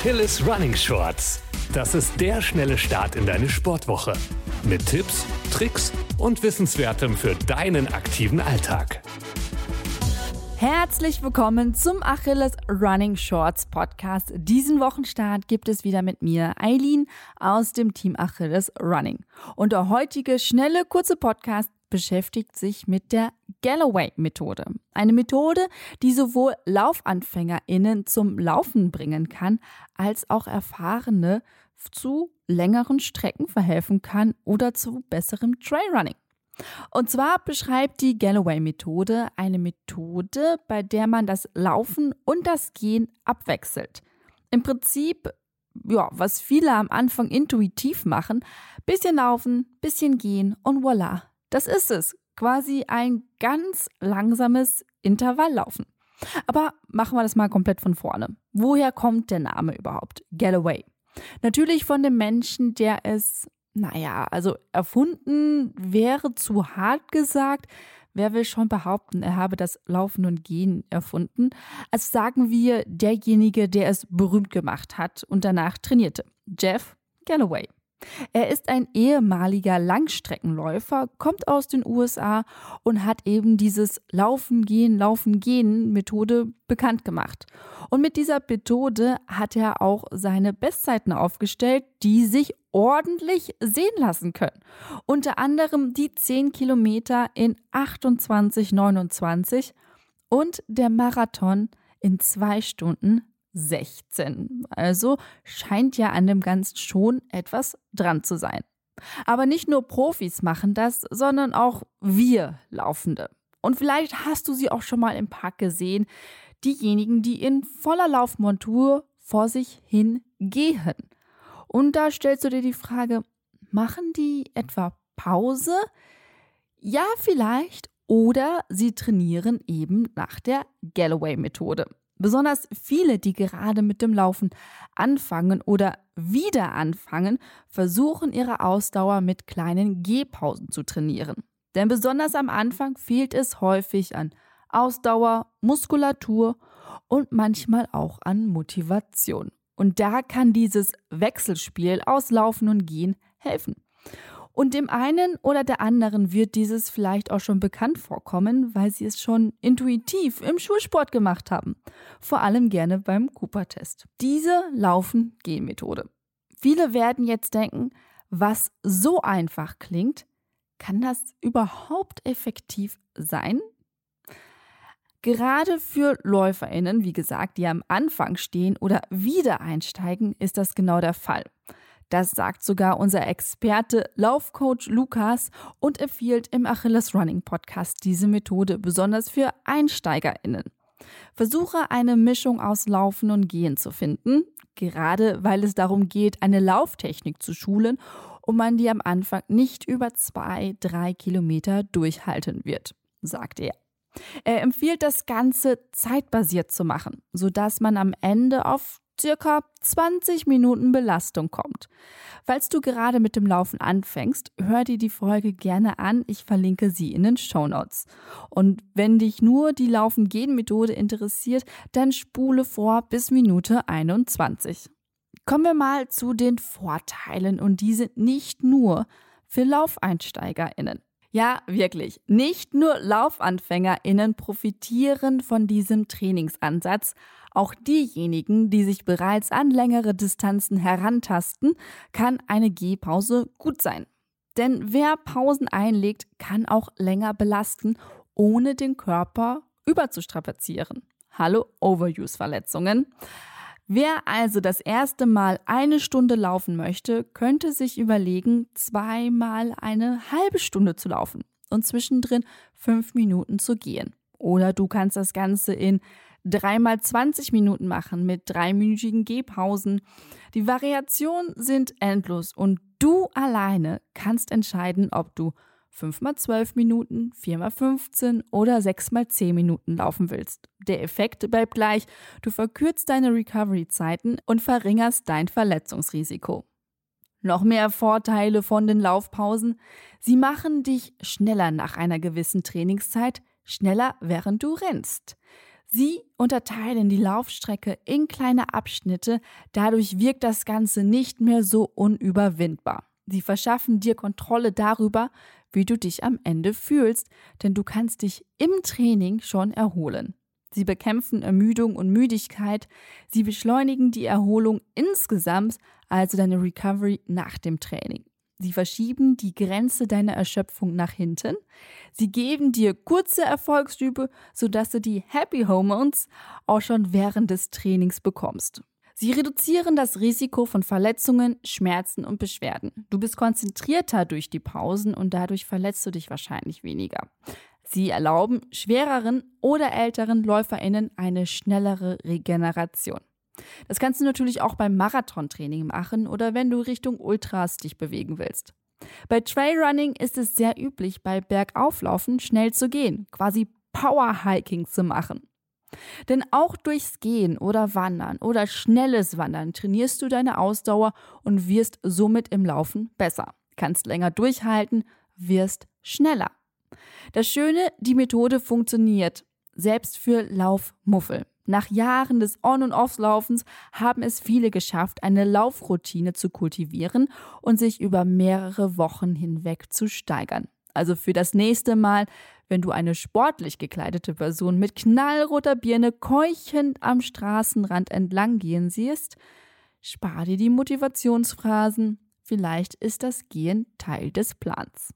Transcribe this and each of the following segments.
Achilles Running Shorts. Das ist der schnelle Start in deine Sportwoche. Mit Tipps, Tricks und Wissenswertem für deinen aktiven Alltag. Herzlich willkommen zum Achilles Running Shorts Podcast. Diesen Wochenstart gibt es wieder mit mir, Eileen, aus dem Team Achilles Running. Und der heutige schnelle, kurze Podcast beschäftigt sich mit der Galloway-Methode. Eine Methode, die sowohl LaufanfängerInnen zum Laufen bringen kann, als auch Erfahrene zu längeren Strecken verhelfen kann oder zu besserem Trailrunning. Und zwar beschreibt die Galloway-Methode eine Methode, bei der man das Laufen und das Gehen abwechselt. Im Prinzip, ja, was viele am Anfang intuitiv machen, bisschen laufen, bisschen gehen und voila, das ist es. Quasi ein ganz langsames Intervalllaufen. Aber machen wir das mal komplett von vorne. Woher kommt der Name überhaupt? Galloway. Natürlich von dem Menschen, der es naja, also erfunden wäre zu hart gesagt. Wer will schon behaupten, er habe das Laufen und Gehen erfunden? Also sagen wir derjenige, der es berühmt gemacht hat und danach trainierte. Jeff Galloway. Er ist ein ehemaliger Langstreckenläufer, kommt aus den USA und hat eben dieses Laufen, Gehen, Laufen, Gehen Methode bekannt gemacht. Und mit dieser Methode hat er auch seine Bestzeiten aufgestellt, die sich ordentlich sehen lassen können. Unter anderem die 10 Kilometer in 28,29 und der Marathon in 2 Stunden 16. Also scheint ja an dem Ganzen schon etwas dran zu sein. Aber nicht nur Profis machen das, sondern auch wir Laufende. Und vielleicht hast du sie auch schon mal im Park gesehen, diejenigen, die in voller Laufmontur vor sich hin gehen. Und da stellst du dir die Frage, machen die etwa Pause? Ja, vielleicht. Oder sie trainieren eben nach der Galloway-Methode. Besonders viele, die gerade mit dem Laufen anfangen oder wieder anfangen, versuchen ihre Ausdauer mit kleinen Gehpausen zu trainieren. Denn besonders am Anfang fehlt es häufig an Ausdauer, Muskulatur und manchmal auch an Motivation. Und da kann dieses Wechselspiel aus Laufen und Gehen helfen. Und dem einen oder der anderen wird dieses vielleicht auch schon bekannt vorkommen, weil sie es schon intuitiv im Schulsport gemacht haben. Vor allem gerne beim Cooper-Test. Diese Laufen-Gehen-Methode. Viele werden jetzt denken, was so einfach klingt, kann das überhaupt effektiv sein? Gerade für LäuferInnen, wie gesagt, die am Anfang stehen oder wieder einsteigen, ist das genau der Fall. Das sagt sogar unser Experte Laufcoach Lukas und empfiehlt im Achilles Running Podcast diese Methode besonders für EinsteigerInnen. Versuche eine Mischung aus Laufen und Gehen zu finden, gerade weil es darum geht, eine Lauftechnik zu schulen und man die am Anfang nicht über zwei, drei Kilometer durchhalten wird, sagt er. Er empfiehlt das Ganze zeitbasiert zu machen, sodass man am Ende auf circa 20 Minuten Belastung kommt. Falls du gerade mit dem Laufen anfängst, hör dir die Folge gerne an. Ich verlinke sie in den Show Notes. Und wenn dich nur die Laufen-Gehen-Methode interessiert, dann spule vor bis Minute 21. Kommen wir mal zu den Vorteilen und die sind nicht nur für LaufeinsteigerInnen. Ja, wirklich. Nicht nur LaufanfängerInnen profitieren von diesem Trainingsansatz, auch diejenigen, die sich bereits an längere Distanzen herantasten, kann eine Gehpause gut sein. Denn wer Pausen einlegt, kann auch länger belasten, ohne den Körper überzustrapazieren. Hallo Overuse-Verletzungen. Wer also das erste Mal eine Stunde laufen möchte, könnte sich überlegen, zweimal eine halbe Stunde zu laufen und zwischendrin fünf Minuten zu gehen. Oder du kannst das Ganze in dreimal 20 Minuten machen mit dreiminütigen Gehpausen. Die Variationen sind endlos und du alleine kannst entscheiden, ob du 5 mal 12 Minuten, 4 mal 15 oder 6 mal 10 Minuten laufen willst. Der Effekt bleibt gleich. Du verkürzt deine Recovery-Zeiten und verringerst dein Verletzungsrisiko. Noch mehr Vorteile von den Laufpausen. Sie machen dich schneller nach einer gewissen Trainingszeit, schneller während du rennst. Sie unterteilen die Laufstrecke in kleine Abschnitte, dadurch wirkt das Ganze nicht mehr so unüberwindbar. Sie verschaffen dir Kontrolle darüber, wie du dich am Ende fühlst, denn du kannst dich im Training schon erholen. Sie bekämpfen Ermüdung und Müdigkeit, sie beschleunigen die Erholung insgesamt, also deine Recovery nach dem Training. Sie verschieben die Grenze deiner Erschöpfung nach hinten. Sie geben dir kurze Erfolgsstübe, sodass du die Happy Hormones auch schon während des Trainings bekommst. Sie reduzieren das Risiko von Verletzungen, Schmerzen und Beschwerden. Du bist konzentrierter durch die Pausen und dadurch verletzt du dich wahrscheinlich weniger. Sie erlauben schwereren oder älteren Läuferinnen eine schnellere Regeneration. Das kannst du natürlich auch beim Marathontraining machen oder wenn du Richtung Ultras dich bewegen willst. Bei Trailrunning ist es sehr üblich, bei Bergauflaufen schnell zu gehen, quasi Powerhiking zu machen. Denn auch durchs Gehen oder Wandern oder schnelles Wandern trainierst du deine Ausdauer und wirst somit im Laufen besser. Kannst länger durchhalten, wirst schneller. Das Schöne, die Methode funktioniert, selbst für Laufmuffel. Nach Jahren des On- und Offs-Laufens haben es viele geschafft, eine Laufroutine zu kultivieren und sich über mehrere Wochen hinweg zu steigern. Also für das nächste Mal, wenn du eine sportlich gekleidete Person mit knallroter Birne keuchend am Straßenrand entlang gehen siehst, spar dir die Motivationsphrasen. Vielleicht ist das Gehen Teil des Plans.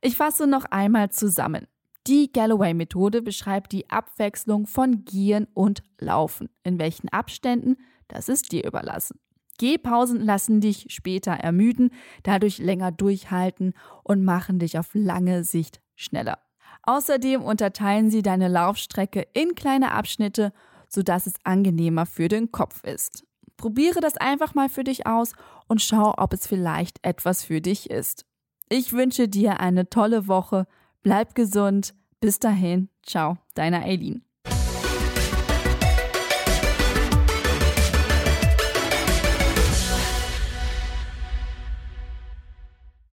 Ich fasse noch einmal zusammen. Die Galloway-Methode beschreibt die Abwechslung von Gieren und Laufen. In welchen Abständen, das ist dir überlassen. Gehpausen lassen dich später ermüden, dadurch länger durchhalten und machen dich auf lange Sicht schneller. Außerdem unterteilen sie deine Laufstrecke in kleine Abschnitte, sodass es angenehmer für den Kopf ist. Probiere das einfach mal für dich aus und schau, ob es vielleicht etwas für dich ist. Ich wünsche dir eine tolle Woche. Bleib gesund. Bis dahin. Ciao, deiner Eileen.